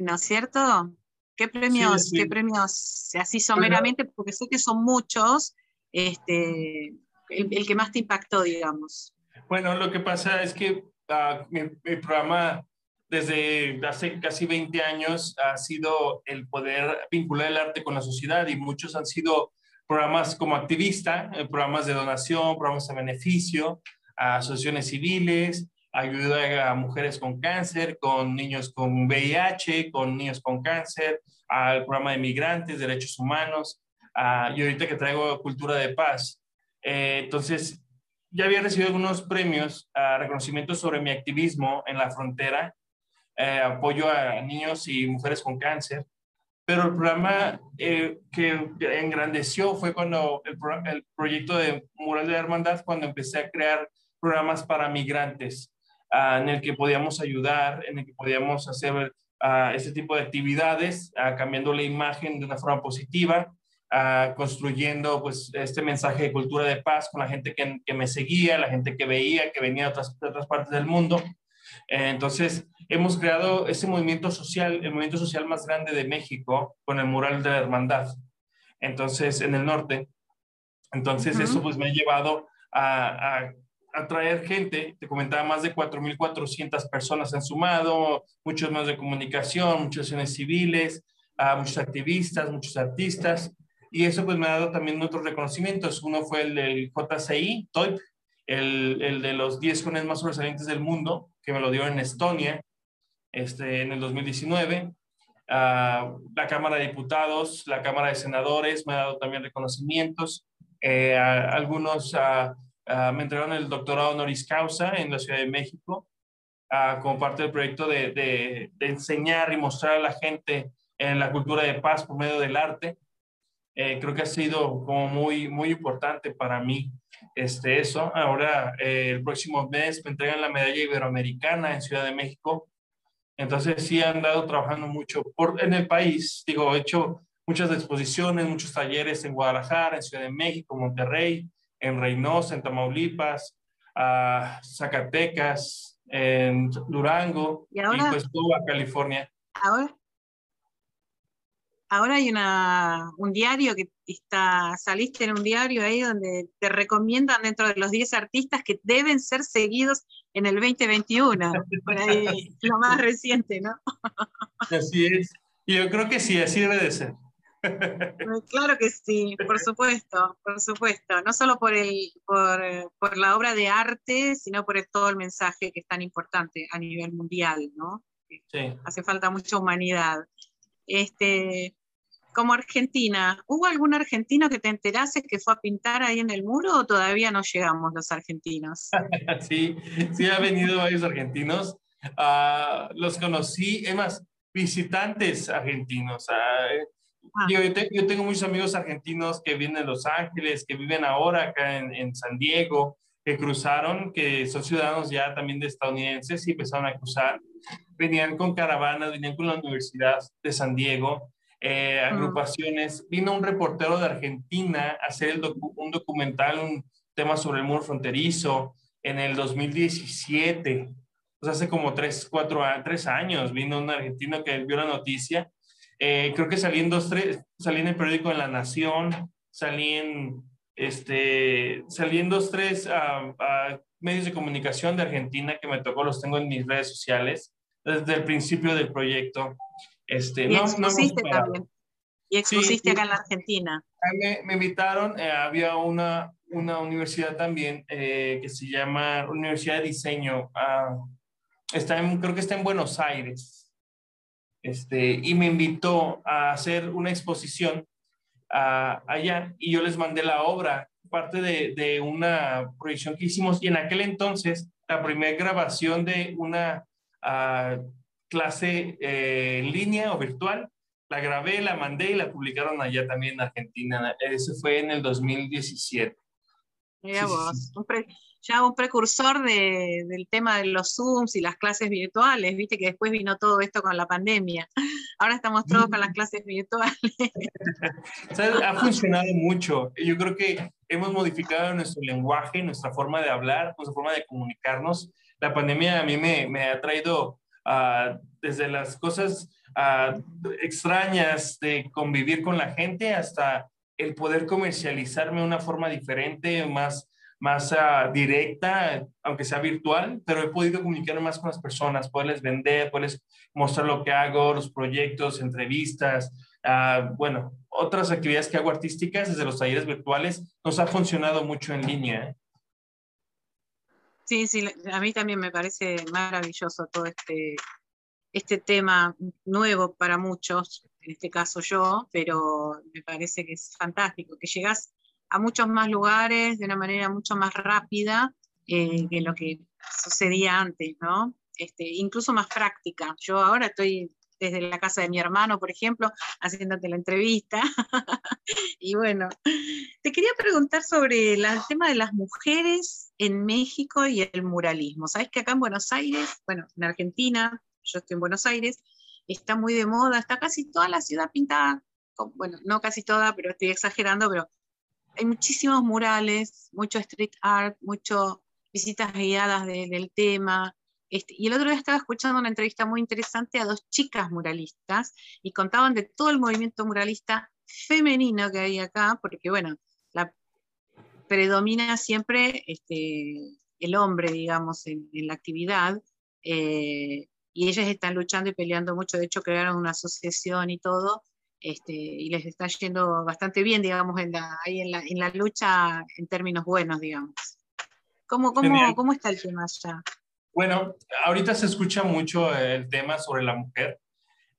¿No es cierto? ¿Qué premios, qué premios, así someramente, porque sé que son muchos, este, el, que más te impactó, digamos? Bueno, lo que pasa es que uh, mi, programa desde hace casi 20 años ha sido el poder vincular el arte con la sociedad y muchos han sido programas como activista, eh, programas de donación, programas de beneficio, asociaciones civiles, ayuda a mujeres con cáncer, con niños con VIH, con niños con cáncer, al programa de migrantes, derechos humanos, y ahorita que traigo cultura de paz. Eh, entonces, ya había recibido algunos premios, a reconocimientos sobre mi activismo en la frontera, eh, apoyo a niños y mujeres con cáncer, pero el programa eh, que engrandeció fue cuando el, el proyecto de Mural de la Hermandad, cuando empecé a crear programas para migrantes. Ah, en el que podíamos ayudar, en el que podíamos hacer uh, ese tipo de actividades, uh, cambiando la imagen de una forma positiva, construyendo pues este mensaje de cultura de paz con la gente que, que me seguía, la gente que veía, que venía de otras, de otras partes del mundo. Eh, entonces, hemos creado ese movimiento social, el movimiento social más grande de México, con el mural de la hermandad. Entonces, en el norte. Entonces, eso pues me ha llevado a, a atraer gente, te comentaba, más de 4.400 personas han sumado, muchos más de comunicación, muchas acciones civiles, a muchos activistas, muchos artistas, y eso pues me ha dado también otros reconocimientos. Uno fue el del JCI, TOIP, el, el de los 10 jóvenes más sobresalientes del mundo, que me lo dio en Estonia este, en el 2019. la Cámara de Diputados, la Cámara de Senadores, me ha dado también reconocimientos. Eh, algunos me entregaron el doctorado honoris causa en la Ciudad de México como parte del proyecto de, de, enseñar y mostrar a la gente en la cultura de paz por medio del arte. Eh, creo que ha sido como muy, muy importante para mí este, eso. Ahora, eh, el próximo mes me entregan la medalla iberoamericana en Ciudad de México. Entonces, sí he andado trabajando mucho por, en el país. Digo, he hecho muchas exposiciones, muchos talleres en Guadalajara, en Ciudad de México, Monterrey, en Reynosa, en Tamaulipas, a Zacatecas, en Durango y, ahora, y pues California. Ahora, ahora hay una, un diario que está, saliste en un diario ahí donde te recomiendan dentro de los 10 artistas que deben ser seguidos en el 2021, por ahí, lo más reciente, ¿no? Así es. Yo creo que sí, así debe de ser. Claro que sí, por supuesto, por supuesto. No solo por, el, por, por la obra de arte, sino por todo el mensaje que es tan importante a nivel mundial, ¿no? Sí. Hace falta mucha humanidad. Este, como Argentina, ¿hubo algún argentino que te enterases que fue a pintar ahí en el muro o todavía no llegamos los argentinos? sí, sí ha venido varios argentinos. Uh, los conocí, es más, visitantes argentinos. Uh, Ah. Yo, yo, tengo muchos amigos argentinos que viven en Los Ángeles, que viven ahora acá en, en, San Diego, que cruzaron, que son ciudadanos ya también de estadounidenses y empezaron a cruzar. Venían con caravanas, venían con la Universidad de San Diego, eh, agrupaciones. Vino un reportero de Argentina a hacer un documental, un tema sobre el muro fronterizo en el 2017. Pues hace como tres, cuatro, tres años vino un argentino que vio la noticia eh, creo que salí en dos, tres, salí en el periódico de La Nación, salí en, este, salí en dos, tres uh, medios de comunicación de Argentina que me tocó, los tengo en mis redes sociales desde el principio del proyecto. Este, y no, expusiste también. Y expusiste acá en la Argentina. Me, me invitaron, eh, había una, una universidad también eh, que se llama Universidad de Diseño. Uh, está en, creo que está en Buenos Aires este, y me invitó a hacer una exposición allá y yo les mandé la obra, parte de, una proyección que hicimos y en aquel entonces la primera grabación de una clase eh, en línea o virtual, la grabé, la mandé y la publicaron allá también en Argentina. Ese fue en el 2017. Mira vos, ya un precursor del tema de los Zooms y las clases virtuales, viste que después vino todo esto con la pandemia. Ahora estamos todos con las clases virtuales. ha funcionado mucho. Yo creo que hemos modificado nuestro lenguaje, nuestra forma de hablar, nuestra forma de comunicarnos. La pandemia a mí me, me ha traído uh, desde las cosas uh, extrañas de convivir con la gente hasta el poder comercializarme de una forma diferente, más más uh, directa, aunque sea virtual, pero he podido comunicarme más con las personas, poderles vender, poderles mostrar lo que hago, los proyectos, entrevistas, uh, bueno, otras actividades que hago artísticas desde los talleres virtuales, nos ha funcionado mucho en línea. ¿eh? Sí, sí, a mí también me parece maravilloso todo este, este tema nuevo para muchos, en este caso yo, pero me parece que es fantástico, que llegas a muchos más lugares de una manera mucho más rápida eh, que lo que sucedía antes, ¿no? Este, incluso más práctica. Yo ahora estoy desde la casa de mi hermano, por ejemplo, haciéndote la entrevista. y bueno, te quería preguntar sobre el tema de las mujeres en México y el muralismo. Sabes que acá en Buenos Aires, bueno, en Argentina, yo estoy en Buenos Aires, está muy de moda, está casi toda la ciudad pintada, bueno, no casi toda, pero estoy exagerando, pero hay muchísimos murales, mucho street art, mucho visitas guiadas del tema. Este, y el otro día estaba escuchando una entrevista muy interesante a dos chicas muralistas y contaban de todo el movimiento muralista femenino que hay acá, porque bueno, la, predomina siempre este, el hombre, digamos, en, la actividad, eh, y ellas están luchando y peleando mucho, de hecho crearon una asociación y todo, este, y les está yendo bastante bien, digamos, en la, ahí en la, en la lucha en términos buenos, digamos. ¿Cómo, cómo, cómo está el tema allá? Bueno, ahorita se escucha mucho el tema sobre la mujer.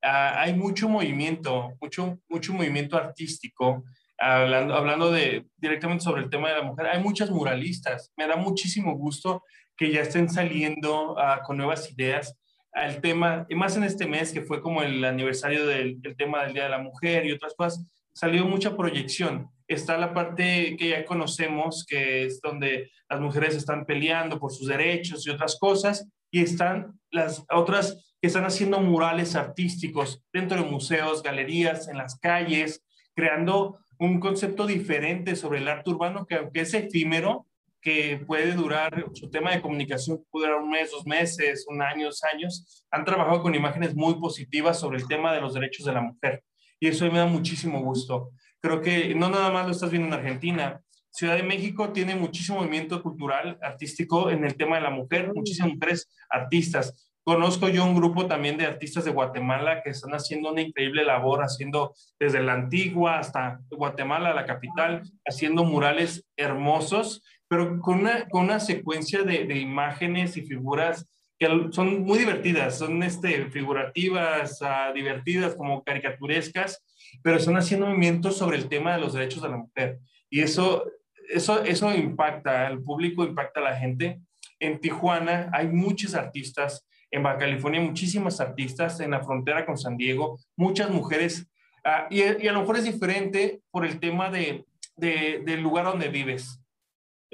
ah, hay mucho movimiento, mucho, mucho movimiento artístico, hablando, hablando de, directamente sobre el tema de la mujer. Hay muchas muralistas. Me da muchísimo gusto que ya estén saliendo ah, con nuevas ideas al tema, y más en este mes que fue como el aniversario del, del tema del Día de la Mujer y otras cosas, salió mucha proyección. Está la parte que ya conocemos, que es donde las mujeres están peleando por sus derechos y otras cosas, y están las otras que están haciendo murales artísticos dentro de museos, galerías, en las calles, creando un concepto diferente sobre el arte urbano que aunque es efímero, que puede durar, su tema de comunicación puede durar un mes, dos meses, un año, dos años, han trabajado con imágenes muy positivas sobre el tema de los derechos de la mujer. Y eso me da muchísimo gusto. Creo que no nada más lo estás viendo en Argentina. Ciudad de México tiene muchísimo movimiento cultural, artístico en el tema de la mujer, muchísimas mujeres artistas. Conozco yo un grupo también de artistas de Guatemala que están haciendo una increíble labor, haciendo desde la antigua hasta Guatemala, la capital, haciendo murales hermosos, pero con una, con una secuencia de, de imágenes y figuras que son muy divertidas, son este, figurativas, uh, divertidas, como caricaturescas, pero están haciendo movimientos sobre el tema de los derechos de la mujer. Y eso, eso, eso impacta al público, impacta a la gente. En Tijuana hay muchos artistas, en Baja California muchísimas artistas, en la frontera con San Diego, muchas mujeres. Uh, y, y, a lo mejor es diferente por el tema de, de, del lugar donde vives.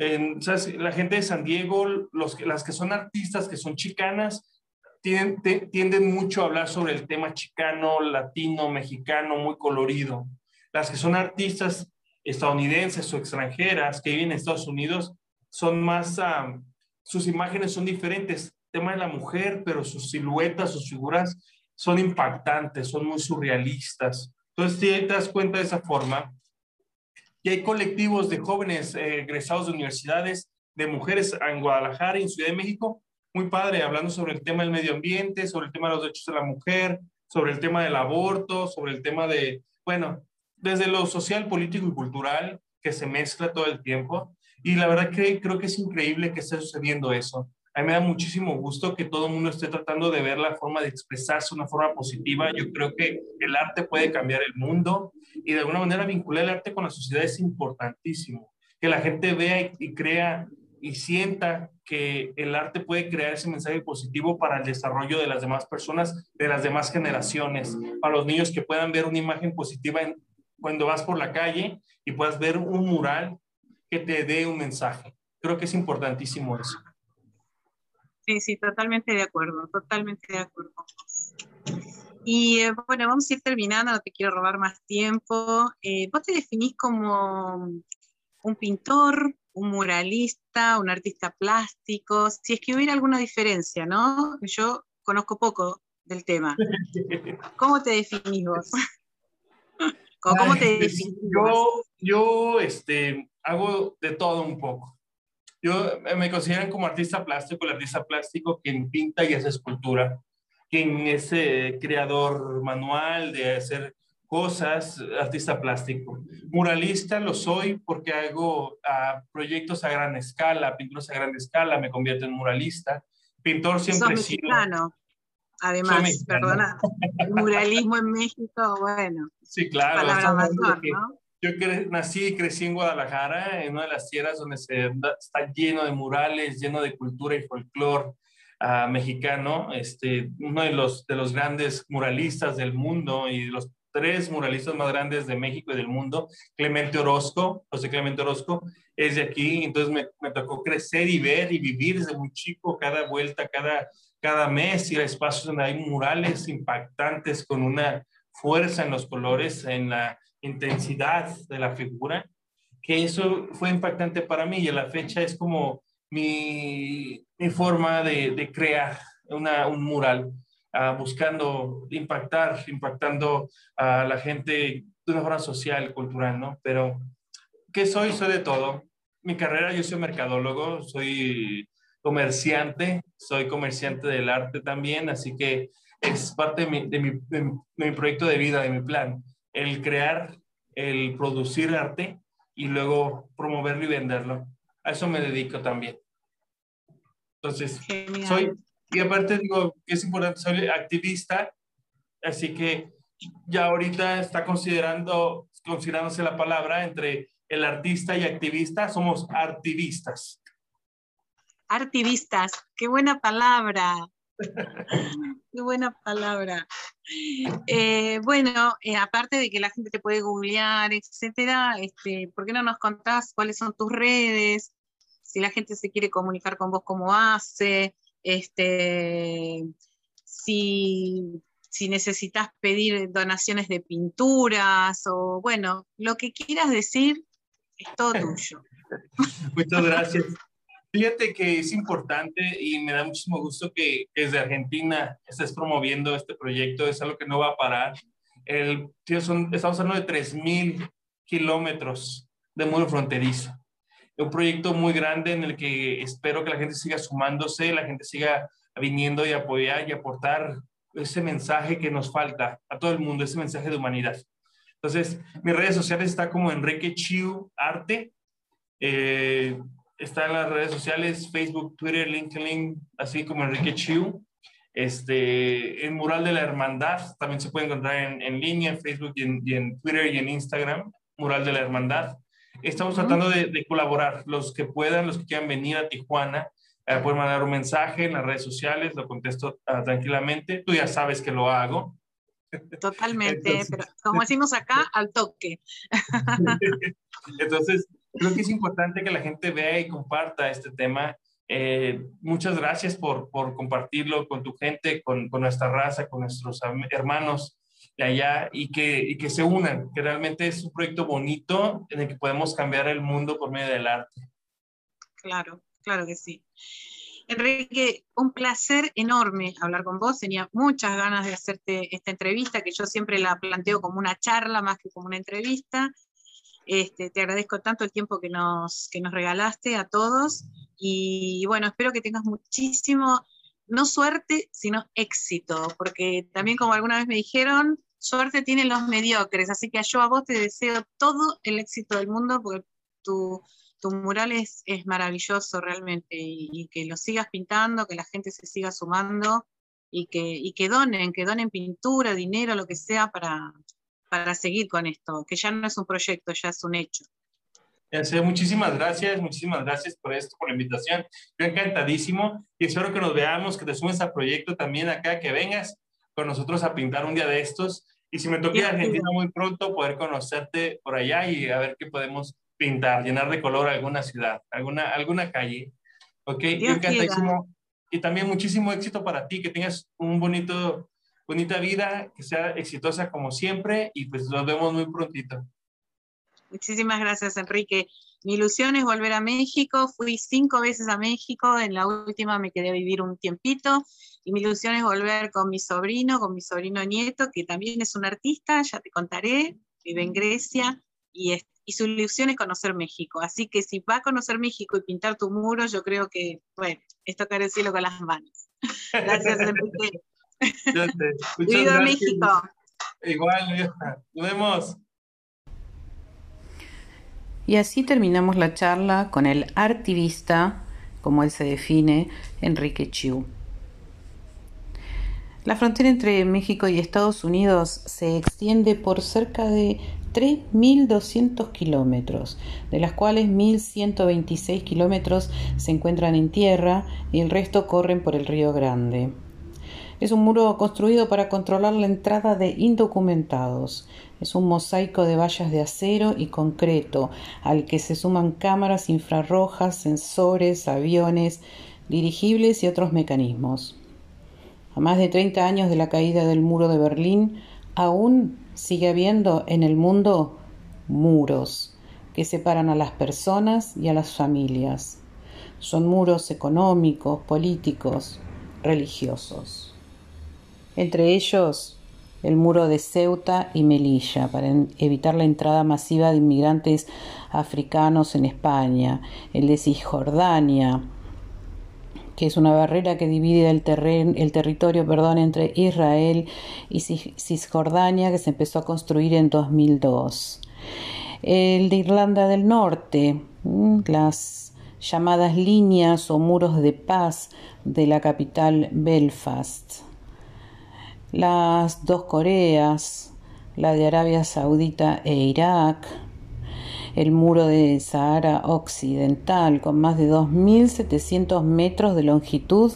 En, la gente de San Diego, las que son artistas, que son chicanas, tienden, tienden mucho a hablar sobre el tema chicano, latino, mexicano, muy colorido. Las que son artistas estadounidenses o extranjeras que viven en Estados Unidos son más, sus imágenes son diferentes. tema de la mujer, pero sus siluetas, sus figuras son impactantes, son muy surrealistas. Entonces, si te das cuenta de esa forma, y hay colectivos de jóvenes eh, egresados de universidades, de mujeres en Guadalajara y en Ciudad de México, muy padre, hablando sobre el tema del medio ambiente, sobre el tema de los derechos de la mujer, sobre el tema del aborto, sobre el tema de, bueno, desde lo social, político y cultural, que se mezcla todo el tiempo. Y la verdad que creo que es increíble que esté sucediendo eso. A mí me da muchísimo gusto que todo el mundo esté tratando de ver la forma de expresarse una forma positiva. Yo creo que el arte puede cambiar el mundo y de alguna manera vincular el arte con la sociedad es importantísimo. Que la gente vea y, crea y sienta que el arte puede crear ese mensaje positivo para el desarrollo de las demás personas, de las demás generaciones, para los niños que puedan ver una imagen positiva cuando vas por la calle y puedas ver un mural que te dé un mensaje. Creo que es importantísimo eso. Sí, sí, totalmente de acuerdo, totalmente de acuerdo. Y eh, bueno, vamos a ir terminando, no te quiero robar más tiempo. Eh, ¿Vos te definís como un pintor, un muralista, un artista plástico? Si es que hubiera alguna diferencia, ¿no? Yo conozco poco del tema. ¿Cómo te definís vos? ¿Cómo te definís? Yo, yo este, hago de todo un poco. Yo eh, me consideran como artista plástico, el artista plástico quien pinta y hace escultura, quien es eh, creador manual de hacer cosas, artista plástico. Muralista lo soy porque hago uh, proyectos a gran escala, pinturas a gran escala, me convierto en muralista. Pintor siempre Sos mexicano, además, perdona. El muralismo en México, bueno. Sí, claro. ¿no? Yo nací y crecí en Guadalajara, en una de las tierras donde se, está lleno de murales, lleno de cultura y folclore uh, mexicano. Este, uno de los, de los grandes muralistas del mundo y los tres muralistas más grandes de México y del mundo, Clemente Orozco, José Clemente Orozco, es de aquí. Entonces me, me tocó crecer y ver y vivir desde muy chico, cada vuelta, cada, cada mes, ir a espacios donde hay murales impactantes con una fuerza en los colores, en la intensidad de la figura, que eso fue impactante para mí y a la fecha es como mi, forma de, crear un mural, uh, buscando impactar, impactando a la gente de una forma social, cultural, ¿no? Pero, ¿qué soy? Soy de todo. Mi carrera, yo soy mercadólogo, soy comerciante, soy comerciante del arte también, así que es parte de mi, de mi, de mi proyecto de vida, de mi plan el crear, el producir arte y luego promoverlo y venderlo. A eso me dedico también. Entonces, soy, y aparte digo que es importante, soy activista Así que ya ahorita está considerando, considerándose la palabra entre el artista y activista, somos artivistas. Artivistas, qué buena palabra. Qué buena palabra. Eh, bueno, eh, aparte de que la gente te puede googlear, etcétera, este, ¿por qué no nos contás cuáles son tus redes? Si la gente se quiere comunicar con vos, ¿cómo hace? Este, si, si necesitas pedir donaciones de pinturas o bueno, lo que quieras decir es todo tuyo. Muchas gracias. Fíjate que es importante y me da muchísimo gusto que desde Argentina estés promoviendo este proyecto. Es algo que no va a parar. El, estamos hablando de 3.000 kilómetros de muro fronterizo. Un proyecto muy grande en el que espero que la gente siga sumándose, la gente siga viniendo y apoyar y aportar ese mensaje que nos falta a todo el mundo, ese mensaje de humanidad. Entonces, mis redes sociales está como Enrique Chiu Arte. Eh, está en las redes sociales, Facebook, Twitter, LinkedIn, así como Enrique Chiu. Este, en Mural de la Hermandad también se puede encontrar en, en línea, en Facebook y en, Twitter y en Instagram, Mural de la Hermandad. Estamos tratando de, colaborar, los que puedan, los que quieran venir a Tijuana, eh, pueden mandar un mensaje en las redes sociales, lo contesto ah, tranquilamente. Tú ya sabes que lo hago. Totalmente, pero como decimos acá, al toque. Entonces, creo que es importante que la gente vea y comparta este tema. Eh, muchas gracias por, por, compartirlo con tu gente, con, con, nuestra raza, con nuestros hermanos de allá y que, y que se unan, que realmente es un proyecto bonito en el que podemos cambiar el mundo por medio del arte. Claro, claro que sí. Enrique, un placer enorme hablar con vos. Tenía muchas ganas de hacerte esta entrevista, que yo siempre la planteo como una charla más que como una entrevista. Este, te agradezco tanto el tiempo que nos, que nos regalaste a todos y bueno, espero que tengas muchísimo, no suerte, sino éxito, porque también como alguna vez me dijeron, suerte tienen los mediocres, así que yo a vos te deseo todo el éxito del mundo porque tu, tu mural es, es, maravilloso realmente y, que lo sigas pintando, que la gente se siga sumando y que, y que donen, que donen pintura, dinero, lo que sea para, para seguir con esto, que ya no es un proyecto, ya es un hecho. muchísimas gracias, muchísimas gracias por esto, por la invitación. Yo encantadísimo y espero que nos veamos, que te sumes al proyecto también acá, que vengas con nosotros a pintar un día de estos. Y si me toque a Argentina muy pronto, poder conocerte por allá y a ver qué podemos pintar, llenar de color alguna ciudad, alguna, alguna calle. Ok, yo encantadísimo. Y también muchísimo éxito para ti, que tengas un bonito bonita vida, que sea exitosa como siempre y pues nos vemos muy prontito. Muchísimas gracias, Enrique. Mi ilusión es volver a México. Fui cinco veces a México. En la última me quedé a vivir un tiempito. Y mi ilusión es volver con mi sobrino, con mi sobrino nieto, que también es un artista, ya te contaré. Vive en Grecia. Y, y su ilusión es conocer México. Así que si va a conocer México y pintar tu muro, yo creo que, bueno, es tocar el cielo con las manos. Gracias, Enrique. Viva México. Igual, nos vemos. Y así terminamos la charla con el artivista, como él se define, Enrique Chiu. La frontera entre México y Estados Unidos se extiende por cerca de 3.200 kilómetros, de las cuales 1.126 kilómetros se encuentran en tierra y el resto corren por el Río Grande. Es un muro construido para controlar la entrada de indocumentados. Es un mosaico de vallas de acero y concreto, al que se suman cámaras infrarrojas, sensores, aviones, dirigibles y otros mecanismos. A más de 30 años de la caída del muro de Berlín, aún sigue habiendo en el mundo muros que separan a las personas y a las familias. Son muros económicos, políticos, religiosos entre ellos el muro de Ceuta y Melilla para evitar la entrada masiva de inmigrantes africanos en España, el de Cisjordania, que es una barrera que divide el, el territorio perdón, entre Israel y Cisjordania, que se empezó a construir en 2002. El de Irlanda del Norte, las llamadas líneas o muros de paz de la capital Belfast las dos Coreas, la de Arabia Saudita e Irak, el muro de Sahara Occidental, con más de 2.700 metros de longitud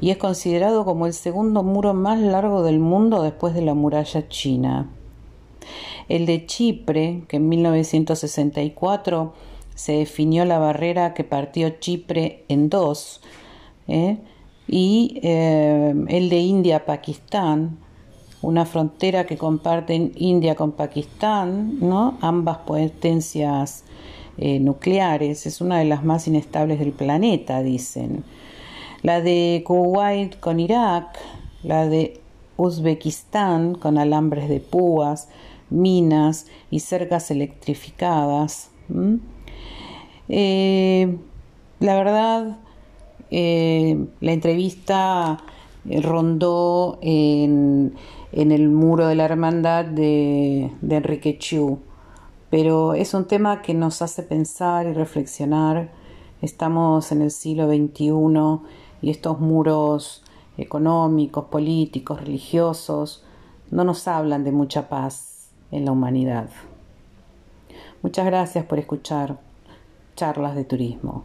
y es considerado como el segundo muro más largo del mundo después de la muralla china. El de Chipre, que en 1964 se definió la barrera que partió Chipre en dos, ¿eh? Y eh, el de India-Pakistán, una frontera que comparten India con Pakistán, ¿no? ambas potencias eh, nucleares, es una de las más inestables del planeta, dicen. La de Kuwait con Irak, la de Uzbekistán con alambres de púas, minas y cercas electrificadas. Eh, la verdad, eh, la entrevista rondó en en el muro de la hermandad de, Enrique Chu. Pero es un tema que nos hace pensar y reflexionar. Estamos en el siglo XXI y estos muros económicos, políticos, religiosos, no nos hablan de mucha paz en la humanidad. Muchas gracias por escuchar charlas de turismo.